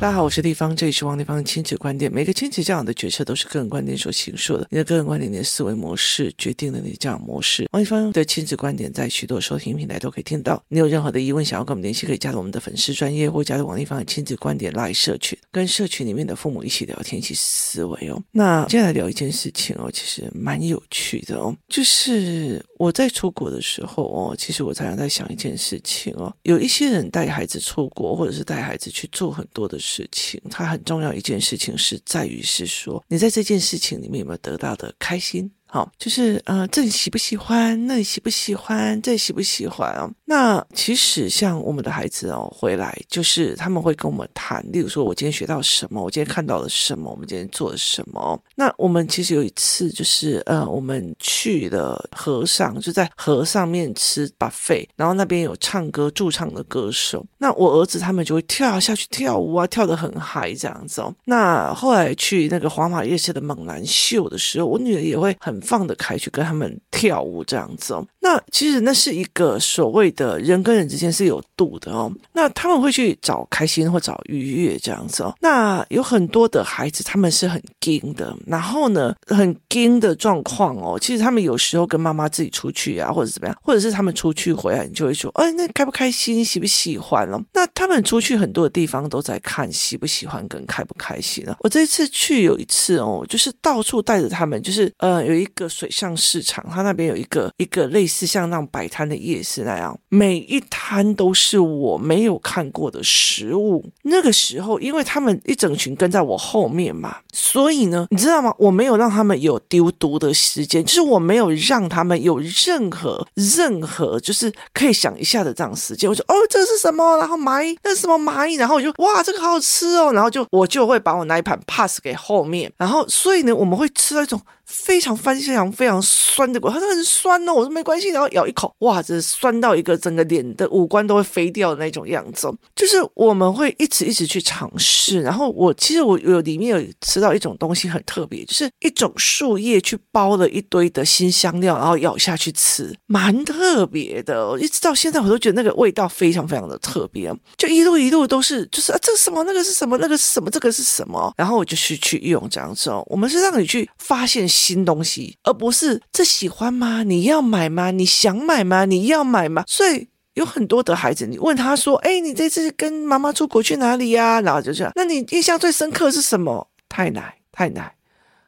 大家好，我是丽芳，这里是王丽芳的亲子观点。每个亲子教养的决策都是个人观点所形塑的。你的个人观点、你的思维模式，决定了你的教养模式。王丽芳的亲子观点在许多收听平台都可以听到。你有任何的疑问，想要跟我们联系，可以加入我们的粉丝专业，或加入王丽芳的亲子观点 LINE 社群，跟社群里面的父母一起聊天，一起思维哦。那接下来聊一件事情哦，其实蛮有趣的哦，就是我在出国的时候哦，其实我常常在想一件事情哦，有一些人带孩子出国，或者是带孩子去做很多的事。情，它很重要一件事情是在于是说，你在这件事情里面有没有得到的开心？好，就是呃，这里喜不喜欢？那里喜不喜欢？这里喜不喜欢啊？那其实像我们的孩子哦，回来就是他们会跟我们谈，例如说，我今天学到什么？我今天看到了什么？我们今天做了什么？那我们其实有一次就是呃，我们去了河上，就在河上面吃 buffet，然后那边有唱歌驻唱的歌手，那我儿子他们就会跳下去跳舞啊，跳得很嗨这样子哦。那后来去那个皇马夜市的猛男秀的时候，我女儿也会很。放得开去跟他们跳舞这样子哦，那其实那是一个所谓的人跟人之间是有度的哦，那他们会去找开心或找愉悦这样子哦，那有很多的孩子他们是很惊的，然后呢很惊的状况哦，其实他们有时候跟妈妈自己出去啊或者怎么样，或者是他们出去回来，你就会说，哎，那开不开心，喜不喜欢哦？那他们出去很多的地方都在看喜不喜欢跟开不开心啊。我这一次去有一次哦，就是到处带着他们，就是呃有一。个水上市场，它那边有一个一个类似是像那种摆摊的夜市那样，每一摊都是我没有看过的食物。那个时候，因为他们一整群跟在我后面嘛，所以呢，你知道吗？我没有让他们有丢毒的时间，就是我没有让他们有任何任何就是可以想一下的这样时间。我说哦，这是什么？然后蚂蚁，那是什么蚂蚁？然后我就哇，这个好好吃哦。然后就我就会把我那一盘 pass 给后面。然后所以呢，我们会吃到一种。非常非常非常酸的果，他说很酸哦，我说没关系，然后咬一口，哇，这酸到一个整个脸的五官都会飞掉的那种样子。就是我们会一直一直去尝试，然后我其实我有里面有吃到一种东西很特别，就是一种树叶去包了一堆的新香料，然后咬下去吃，蛮特别的。一直到现在我都觉得那个味道非常非常的特别，就一路一路都是就是啊，这个什么，那个是什么，那个是什么，这个是什么，然后我就去去用这样子哦。我们是让你去发现。新东西，而不是这喜欢吗？你要买吗？你想买吗？你要买吗？所以有很多的孩子，你问他说：“哎，你这次跟妈妈出国去哪里呀？”然后就这样。那你印象最深刻是什么？太奶，太奶，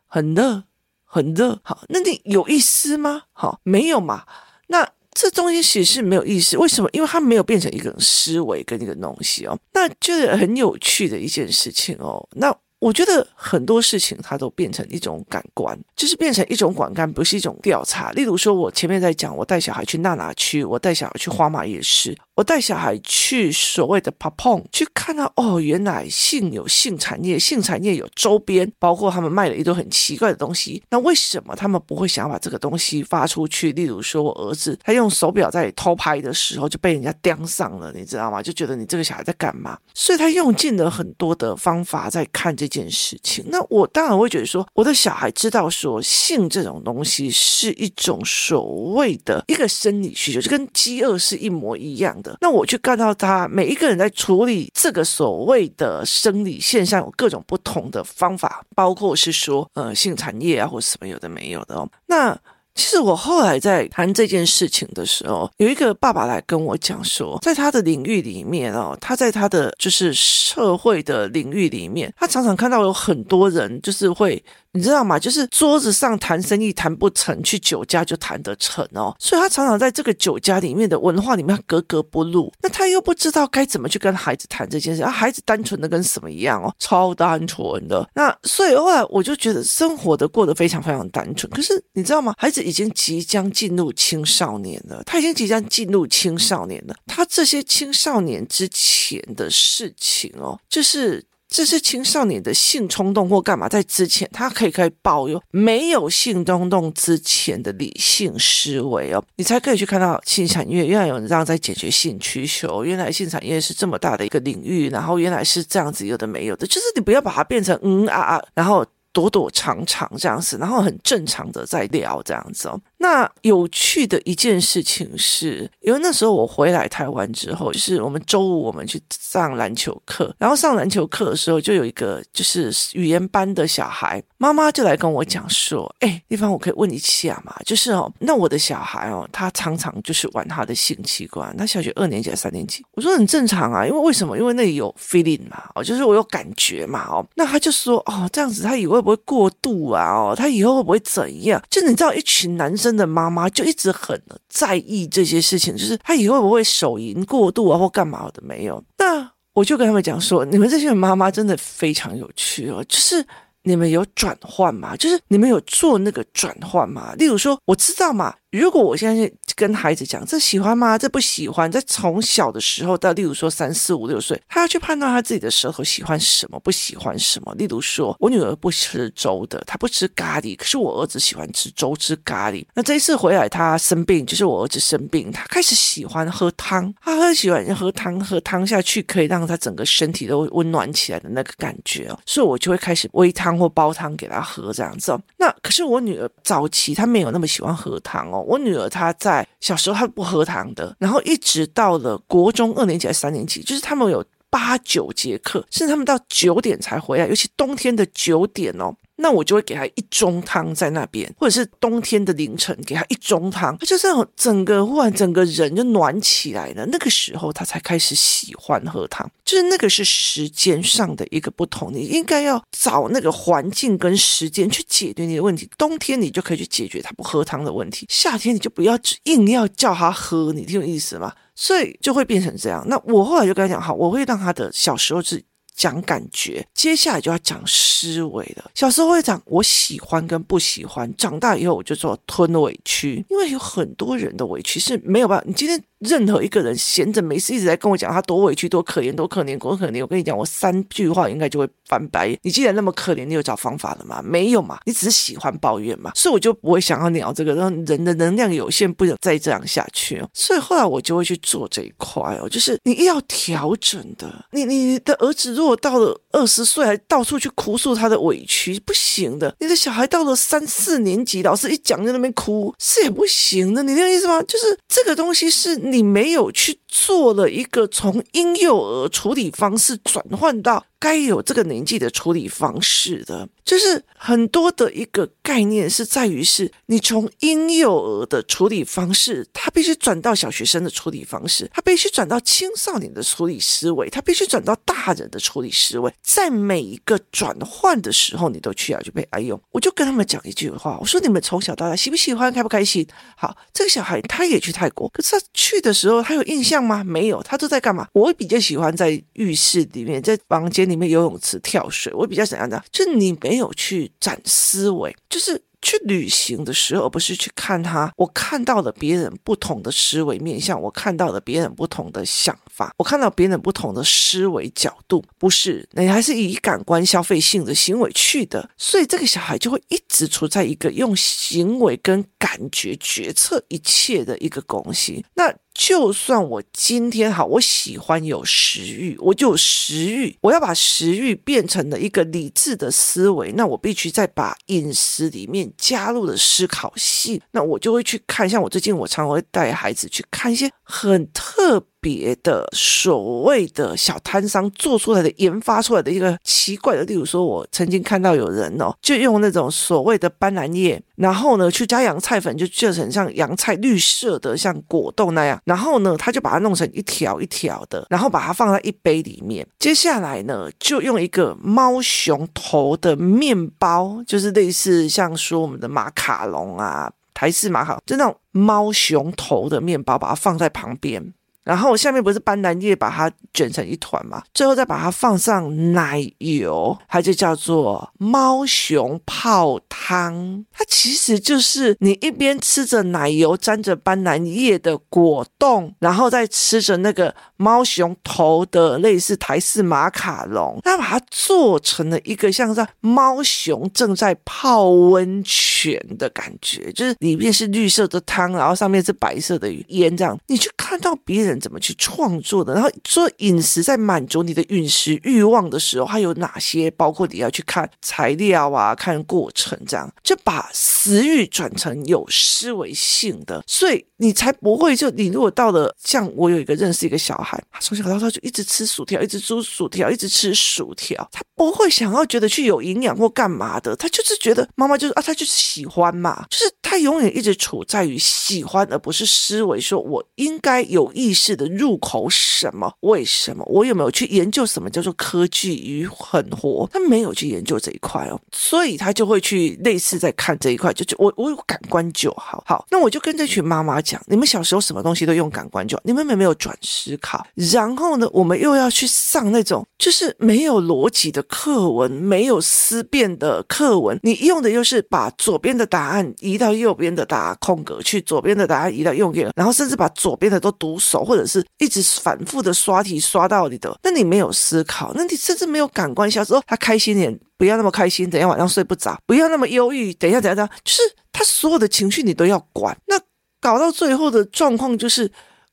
很热，很热。好，那你有意思吗？好，没有嘛。那这东西其实是没有意思。为什么？因为它没有变成一个思维跟一个东西哦。那就是很有趣的一件事情哦。那。我觉得很多事情它都变成一种感官，就是变成一种感官，不是一种调查。例如说，我前面在讲，我带小孩去娜娜区，我带小孩去花马夜市。我带小孩去所谓的 Papong 去看到哦，原来性有性产业，性产业有周边，包括他们卖了一堆很奇怪的东西。那为什么他们不会想要把这个东西发出去？例如说，我儿子他用手表在偷拍的时候就被人家盯上了，你知道吗？就觉得你这个小孩在干嘛？所以他用尽了很多的方法在看这件件事情。那我当然会觉得说，我的小孩知道说性这种东西是一种所谓的一个生理需求，就跟饥饿是一模一样的。那我去看到他每一个人在处理这个所谓的生理现象，有各种不同的方法，包括是说呃性产业啊，或什么有的没有的哦。那其实我后来在谈这件事情的时候，有一个爸爸来跟我讲说，在他的领域里面哦，他在他的就是社会的领域里面，他常常看到有很多人就是会。你知道吗？就是桌子上谈生意谈不成，去酒家就谈得成哦。所以他常常在这个酒家里面的文化里面格格不入。那他又不知道该怎么去跟孩子谈这件事啊。孩子单纯的跟什么一样哦，超单纯的。那所以后来我就觉得生活的过得非常非常单纯。可是你知道吗？孩子已经即将进入青少年了，他已经即将进入青少年了。他这些青少年之前的事情哦，就是。这是青少年的性冲动或干嘛，在之前他可以可以保有没有性冲动之前的理性思维哦，你才可以去看到性产业原来有人这样在解决性需求，原来性产业是这么大的一个领域，然后原来是这样子有的没有的，就是你不要把它变成嗯啊啊，然后躲躲藏藏这样子，然后很正常的在聊这样子哦。那有趣的一件事情是，因为那时候我回来台湾之后，就是我们周五我们去上篮球课，然后上篮球课的时候，就有一个就是语言班的小孩，妈妈就来跟我讲说：“哎，丽芳，我可以问一下嘛？就是哦，那我的小孩哦，他常常就是玩他的性器官，他小学二年级还三年级？我说很正常啊，因为为什么？因为那里有 feeling 嘛，哦，就是我有感觉嘛，哦，那他就说哦，这样子他以后会不会过度啊？哦，他以后会不会怎样？就你知道，一群男生真的妈妈就一直很在意这些事情，就是她以后会不会手淫过度啊，或干嘛的没有？那我就跟他们讲说，你们这些妈妈真的非常有趣哦，就是。你们有转换吗？就是你们有做那个转换吗？例如说，我知道嘛。如果我现在跟孩子讲，这喜欢吗？这不喜欢。在从小的时候到，例如说三四五六岁，他要去判断他自己的舌头喜欢什么，不喜欢什么。例如说，我女儿不吃粥的，她不吃咖喱，可是我儿子喜欢吃粥，吃咖喱。那这一次回来，他生病，就是我儿子生病，他开始喜欢喝汤，他很喜欢喝汤，喝汤下去可以让他整个身体都温暖起来的那个感觉哦。所以我就会开始煨汤或煲汤给他喝这样子。那可是我女儿早期她没有那么喜欢喝汤哦。我女儿她在小时候她不喝糖的，然后一直到了国中二年级还是三年级，就是他们有八九节课，甚至他们到九点才回来，尤其冬天的九点哦。那我就会给他一盅汤在那边，或者是冬天的凌晨给他一盅汤，他就这样整个忽然整个人就暖起来了。那个时候他才开始喜欢喝汤，就是那个是时间上的一个不同。你应该要找那个环境跟时间去解决你的问题。冬天你就可以去解决他不喝汤的问题，夏天你就不要硬要叫他喝，你听懂意思吗？所以就会变成这样。那我后来就跟他讲，好，我会让他的小时候是。讲感觉，接下来就要讲思维了。小时候会讲我喜欢跟不喜欢，长大以后我就说吞委屈，因为有很多人的委屈是没有办法。你今天。任何一个人闲着没事一直在跟我讲他多委屈多可怜多可怜多可怜，我跟你讲，我三句话应该就会翻白眼。你既然那么可怜，你有找方法了吗？没有嘛，你只是喜欢抱怨嘛，所以我就不会想要聊这个，让人的能量有限，不能再这样下去哦。所以后来我就会去做这一块哦，就是你要调整的。你你的儿子如果到了二十岁还到处去哭诉他的委屈，不行的。你的小孩到了三四年级，老师一讲在那边哭，是也不行的。你那个意思吗？就是这个东西是。你没有去做了一个从婴幼儿处理方式转换到该有这个年纪的处理方式的，就是很多的一个概念是在于是，你从婴幼儿的处理方式，他必须转到小学生的处理方式，他必须转到青少年的处理思维，他必须转到大人的处理思维，在每一个转换的时候，你都需要去被爱用。我就跟他们讲一句话，我说你们从小到大喜不喜欢，开不开心？好，这个小孩他也去泰国，可是他去的时候，他有印象吗？没有，他都在干嘛？我比较喜欢在浴室里面，在房间里面游泳池跳水。我比较想要这样，就你没有去展思维，就是。去旅行的时候，而不是去看他。我看到了别人不同的思维面向，我看到了别人不同的想法，我看到别人不同的思维角度。不是，你还是以感官消费性的行为去的，所以这个小孩就会一直处在一个用行为跟感觉决策一切的一个东西。那。就算我今天好，我喜欢有食欲，我就有食欲，我要把食欲变成了一个理智的思维，那我必须再把饮食里面加入了思考性，那我就会去看，像我最近我常会带孩子去看一些很特别的所谓的小摊商做出来的研发出来的一个奇怪的，例如说，我曾经看到有人哦，就用那种所谓的斑斓叶，然后呢去加洋菜粉，就做成像洋菜绿色的，像果冻那样，然后呢他就把它弄成一条一条的，然后把它放在一杯里面。接下来呢，就用一个猫熊头的面包，就是类似像说我们的马卡龙啊，台式蛮好，就那种猫熊头的面包，把它放在旁边。然后下面不是斑斓叶把它卷成一团嘛，最后再把它放上奶油，它就叫做猫熊泡汤。它其实就是你一边吃着奶油沾着斑斓叶的果冻，然后再吃着那个猫熊头的类似台式马卡龙，它把它做成了一个像是猫熊正在泡温泉的感觉，就是里面是绿色的汤，然后上面是白色的烟这样。你去看到别人。怎么去创作的，然后做饮食在满足你的饮食欲望的时候，它有哪些？包括你要去看材料啊，看过程，这样就把食欲转成有思维性的，所以你才不会就你如果到了像我有一个认识一个小孩，他从小到大就一直吃薯条，一直煮薯条，一直吃薯条，他不会想要觉得去有营养或干嘛的，他就是觉得妈妈就是啊，他就是喜欢嘛，就是他永远一直处在于喜欢，而不是思维说我应该有意识的入口什么，为什么，我有没有去研究什么叫做科技与狠活？他没有去研究这一块哦，所以他就会去类似在看这一块，就就我我有感官就好，好，那我就跟这群妈妈讲，你们小时候什么东西都用感官就好，你们有没有转思考？然后呢，我们又要去上那种就是没有逻辑的课文，没有思辨的课文，你用的又是把左边的答案移到右边的答空格去，左边的答案移到右边，然后甚至把左边的都读熟，或或者是一直反复的刷题刷到你的，那你没有思考，那你甚至没有感官。小时候他开心点，不要那么开心，等一下晚上睡不着；不要那么忧郁，等一下等一下，就是他所有的情绪你都要管。那搞到最后的状况就是。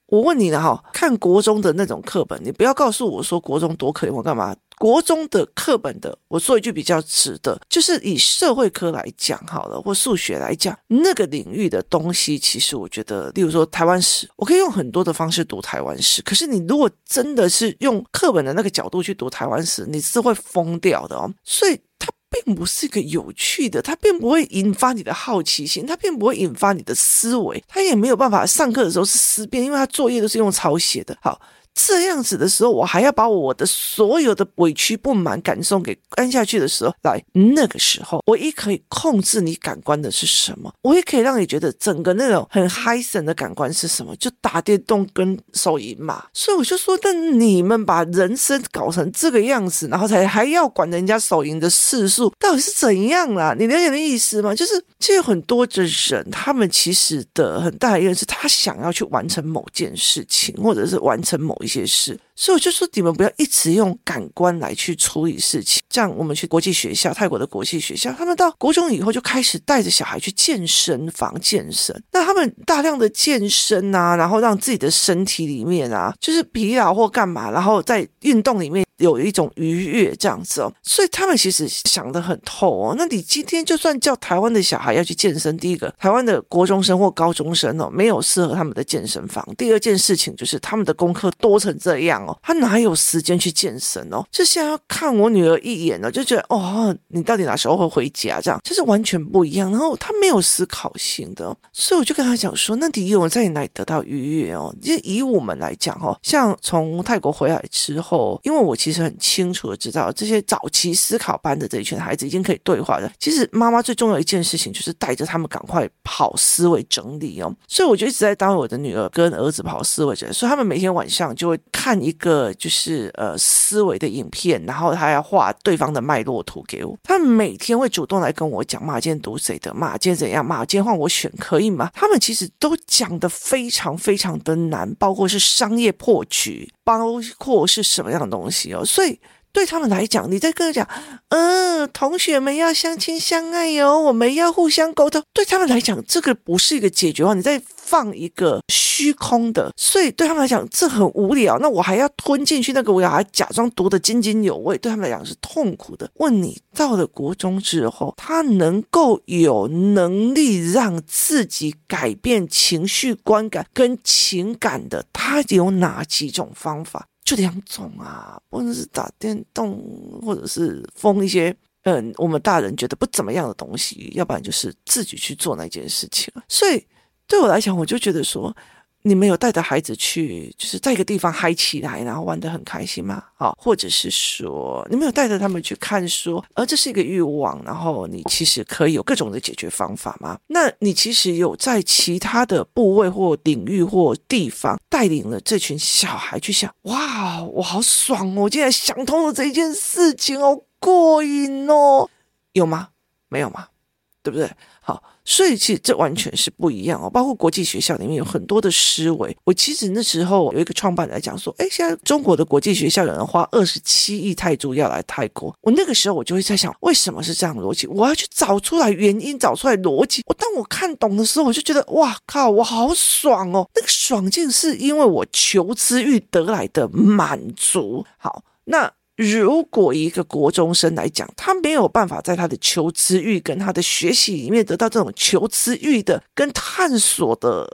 我问你了哈，看国中的那种课本，你不要告诉我说国中多可怜，我干嘛？国中的课本的，我说一句比较直的，就是以社会科来讲好了，或数学来讲，那个领域的东西，其实我觉得，例如说台湾史，我可以用很多的方式读台湾史。可是你如果真的是用课本的那个角度去读台湾史，你是会疯掉的哦。所以它。并不是一个有趣的，它并不会引发你的好奇心，它并不会引发你的思维，它也没有办法上课的时候是思辨，因为它作业都是用抄写的。好。这样子的时候，我还要把我的所有的委屈、不满、感受给干下去的时候，来那个时候，我一可以控制你感官的是什么，我也可以让你觉得整个那种很嗨森的感官是什么，就打电动跟手淫嘛。所以我就说，那你们把人生搞成这个样子，然后才还要管人家手淫的次数，到底是怎样啦？你了解的意思吗？就是其实很多的人，他们其实的很大的原因是他想要去完成某件事情，或者是完成某。一些事，所以我就说，你们不要一直用感官来去处理事情。这样我们去国际学校，泰国的国际学校，他们到国中以后就开始带着小孩去健身房健身。那他们大量的健身啊，然后让自己的身体里面啊，就是疲劳或干嘛，然后在运动里面。有一种愉悦这样子哦，所以他们其实想得很透哦。那你今天就算叫台湾的小孩要去健身，第一个，台湾的国中生或高中生哦，没有适合他们的健身房。第二件事情就是他们的功课多成这样哦，他哪有时间去健身哦？就现在要看我女儿一眼呢，就觉得哦，你到底哪时候会回家？这样就是完全不一样。然后他没有思考性的，所以我就跟他讲说，那你有在哪里得到愉悦哦？就以我们来讲哦，像从泰国回来之后，因为我。其实很清楚的知道，这些早期思考班的这一群孩子已经可以对话了。其实妈妈最重要一件事情就是带着他们赶快跑思维整理哦。所以我就一直在当我的女儿跟儿子跑思维整理，所以他们每天晚上就会看一一个就是呃思维的影片，然后他要画对方的脉络图给我。他每天会主动来跟我讲，妈今天读谁的，妈今天怎样，妈今天换我选可以吗？他们其实都讲得非常非常的难，包括是商业破局。包括是什么样的东西哦，所以对他们来讲，你在跟他讲，嗯，同学们要相亲相爱哟，我们要互相沟通。对他们来讲，这个不是一个解决方案，你在放一个虚空的，所以对他们来讲，这很无聊。那我还要吞进去那个，我要还假装读得津津有味，对他们来讲是痛苦的。问你到了国中之后，他能够有能力让自己改变情绪观感跟情感的，他有哪几种方法？就两种啊，不论是打电动，或者是封一些嗯，我们大人觉得不怎么样的东西，要不然就是自己去做那件事情。所以对我来讲，我就觉得说。你们有带着孩子去，就是在一个地方嗨起来，然后玩得很开心吗？好，或者是说，你们有带着他们去看书，而这是一个欲望，然后你其实可以有各种的解决方法吗？那你其实有在其他的部位或领域或地方带领了这群小孩去想，哇，我好爽哦！我竟然想通了这一件事情，好过瘾哦，有吗？没有吗？对不对？好，所以其实这完全是不一样哦。包括国际学校里面有很多的思维。我其实那时候有一个创办人来讲说，哎，现在中国的国际学校有人花二十七亿泰铢要来泰国。我那个时候我就会在想，为什么是这样的逻辑？我要去找出来原因，找出来逻辑。我当我看懂的时候，我就觉得哇靠，我好爽哦！那个爽劲是因为我求知欲得来的满足。好，那。如果一个国中生来讲，他没有办法在他的求知欲跟他的学习里面得到这种求知欲的跟探索的。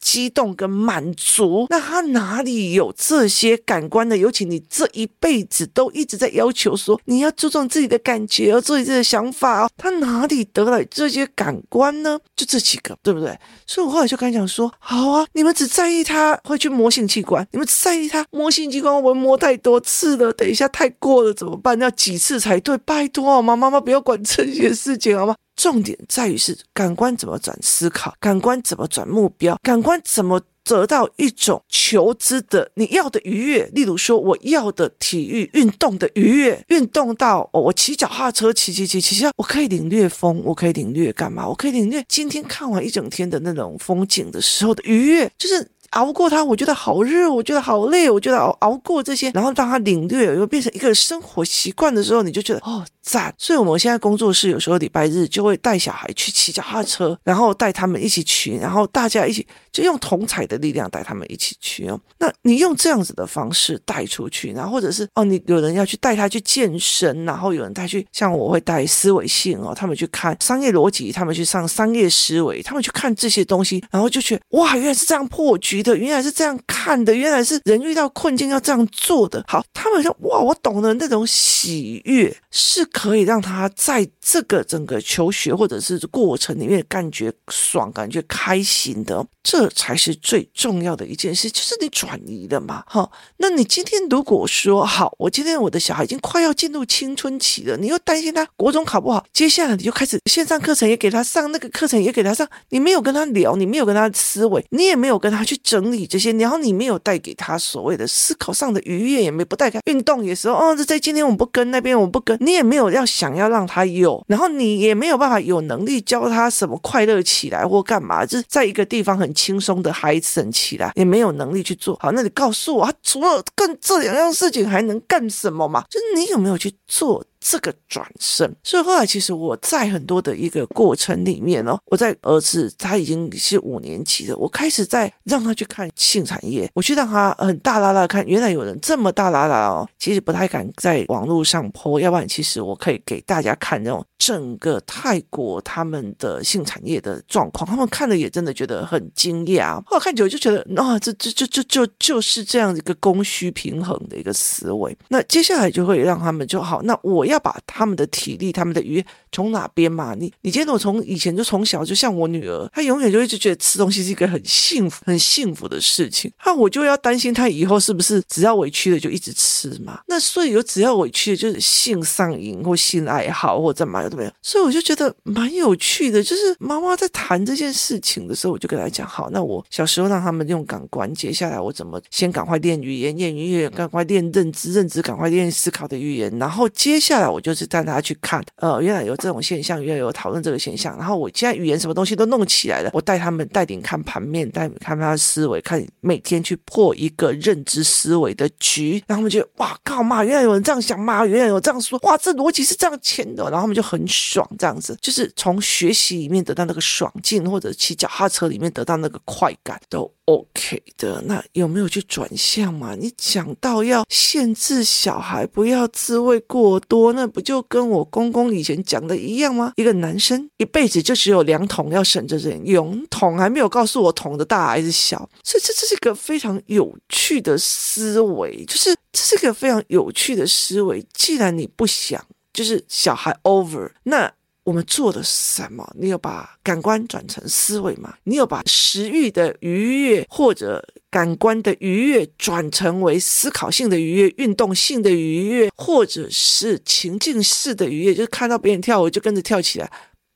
激动跟满足，那他哪里有这些感官呢？尤其你这一辈子都一直在要求说你要注重自己的感觉，要注意自己的想法哦，他哪里得来这些感官呢？就这几个，对不对？所以我后来就跟他讲说：好啊，你们只在意他会去摸性器官，你们只在意他摸性器官，我们摸太多次了，等一下太过了怎么办？要几次才对？拜托好吗？妈妈不要管这些事情好吗？重点在于是感官怎么转思考，感官怎么转目标，感官怎么得到一种求知的你要的愉悦。例如说，我要的体育运动的愉悦，运动到哦，我骑脚踏车骑骑骑骑骑，我可以领略风，我可以领略干嘛？我可以领略今天看完一整天的那种风景的时候的愉悦，就是。熬过它，我觉得好热，我觉得好累，我觉得熬熬过这些，然后当它领略，又变成一个生活习惯的时候，你就觉得哦赞。所以我们现在工作室有时候礼拜日就会带小孩去骑脚踏车，然后带他们一起去，然后大家一起就用同彩的力量带他们一起去哦。那你用这样子的方式带出去，然后或者是哦，你有人要去带他去健身，然后有人带去，像我会带思维性哦，他们去看商业逻辑，他们去上商业思维，他们去看这些东西，然后就觉哇，原来是这样破局。的原来是这样看的，原来是人遇到困境要这样做的。好，他们说哇，我懂了，那种喜悦是可以让他在这个整个求学或者是过程里面感觉爽、感觉开心的，这才是最重要的一件事，就是你转移了嘛。好，那你今天如果说好，我今天我的小孩已经快要进入青春期了，你又担心他国中考不好，接下来你就开始线上课程也给他上，那个课程也给他上，你没有跟他聊，你没有跟他思维，你也没有跟他去整理这些，然后你没有带给他所谓的思考上的愉悦，也没不带他运动也是哦，这在今天我们不跟那边我们不跟，你也没有要想要让他有，然后你也没有办法有能力教他什么快乐起来或干嘛，就是在一个地方很轻松的孩子起来，也没有能力去做好。那你告诉我，他除了干这两样事情还能干什么嘛？就是你有没有去做？这个转身，所以后来其实我在很多的一个过程里面哦，我在儿子他已经是五年级了，我开始在让他去看性产业，我去让他很大拉拉看，原来有人这么大拉拉哦，其实不太敢在网络上泼要不然其实我可以给大家看那种整个泰国他们的性产业的状况，他们看了也真的觉得很惊讶，后来看久了就觉得啊，这这这这就就是这样一个供需平衡的一个思维，那接下来就会让他们就好，那我。要把他们的体力、他们的愉悦从哪边嘛？你你今天我从以前就从小就像我女儿，她永远就一直觉得吃东西是一个很幸福、很幸福的事情。那我就要担心她以后是不是只要委屈了就一直吃嘛？那所以有只要委屈的就是性上瘾或性爱好或怎么样都没有。所以我就觉得蛮有趣的，就是妈妈在谈这件事情的时候，我就跟她讲：好，那我小时候让他们用感官，接下来我怎么先赶快练语言，练语言赶快练认知，认知赶快练思考的语言，然后接下来。我就是带他去看，呃，原来有这种现象，原来有讨论这个现象。然后我现在语言什么东西都弄起来了，我带他们带点看盘面，带看他的思维，看每天去破一个认知思维的局。然后他们就哇靠嘛，原来有人这样想嘛，原来有这样说，哇，这逻辑是这样签的。然后他们就很爽，这样子就是从学习里面得到那个爽劲，或者骑脚踏车里面得到那个快感都。OK 的，那有没有去转向嘛？你讲到要限制小孩不要自慰过多，那不就跟我公公以前讲的一样吗？一个男生一辈子就只有两桶要省着点用，桶还没有告诉我桶的大还是小，所以这这是一个非常有趣的思维，就是这是一个非常有趣的思维。既然你不想，就是小孩 over 那。我们做的什么？你有把感官转成思维吗？你有把食欲的愉悦或者感官的愉悦转成为思考性的愉悦、运动性的愉悦，或者是情境式的愉悦？就是看到别人跳舞就跟着跳起来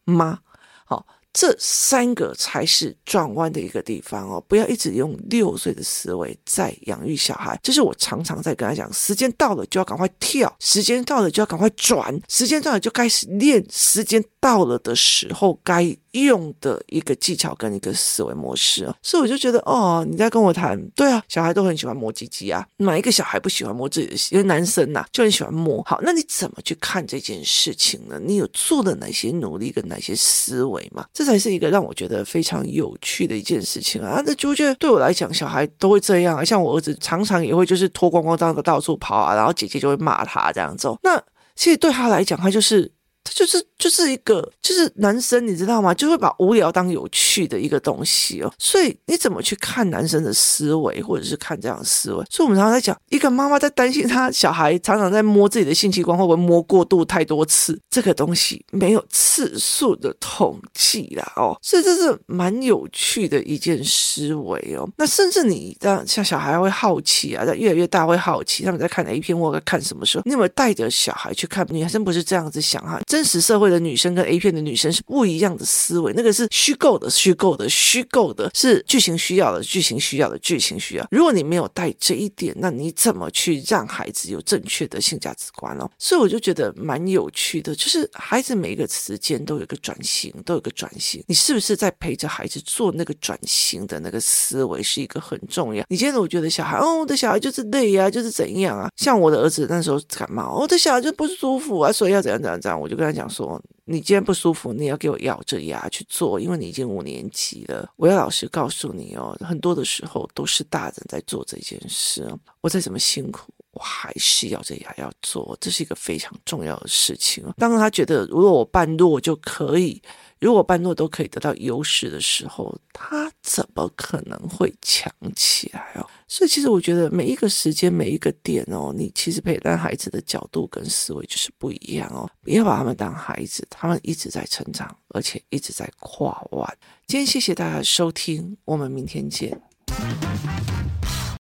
吗？这三个才是转弯的一个地方哦！不要一直用六岁的思维在养育小孩，就是我常常在跟他讲：时间到了就要赶快跳，时间到了就要赶快转，时间到了就开始练，时间到了的时候该用的一个技巧跟一个思维模式啊。所以我就觉得，哦，你在跟我谈，对啊，小孩都很喜欢摸鸡鸡啊，哪一个小孩不喜欢摸自己的？因为男生呐、啊、就很喜欢摸。好，那你怎么去看这件事情呢？你有做了哪些努力跟哪些思维吗？这才是一个让我觉得非常有趣的一件事情啊。那就觉得对我来讲，小孩都会这样啊，像我儿子常常也会就是脱光光这样的到处跑啊，然后姐姐就会骂他这样子。那其实对他来讲，他就是。他就是就是一个就是男生，你知道吗？就会把无聊当有趣的一个东西哦。所以你怎么去看男生的思维，或者是看这样的思维？所以我们常常在讲，一个妈妈在担心她小孩常常在摸自己的性器官，会不会摸过度太多次？这个东西没有次数的统计啦哦。所以这是蛮有趣的一件思维哦。那甚至你让像小孩会好奇啊，在越来越大会好奇，他们在看 A 片或者看什么时候？你有没有带着小孩去看？女生不是这样子想哈。真实社会的女生跟 A 片的女生是不一样的思维，那个是虚构的，虚构的，虚构的，是剧情需要的，剧情需要的，剧情需要。如果你没有带这一点，那你怎么去让孩子有正确的性价值观哦？所以我就觉得蛮有趣的，就是孩子每一个时间都有个转型，都有个转型。你是不是在陪着孩子做那个转型的那个思维，是一个很重要。你今天我觉得小孩，哦，我的小孩就是累呀、就是怎样啊？像我的儿子那时候感冒，我的小孩就不舒服啊，所以要怎样怎样怎样，我就跟他讲说。你既然不舒服，你要给我咬着牙去做，因为你已经五年级了。我要老实告诉你哦，很多的时候都是大人在做这件事。我再怎么辛苦，我还是要这样要做，这是一个非常重要的事情。当他觉得如果我半弱就可以。如果半路都可以得到优势的时候，他怎么可能会强起来哦？所以其实我觉得每一个时间每一个点哦，你其实陪伴孩子的角度跟思维就是不一样哦。不要把他们当孩子，他们一直在成长，而且一直在跨弯。今天谢谢大家的收听，我们明天见。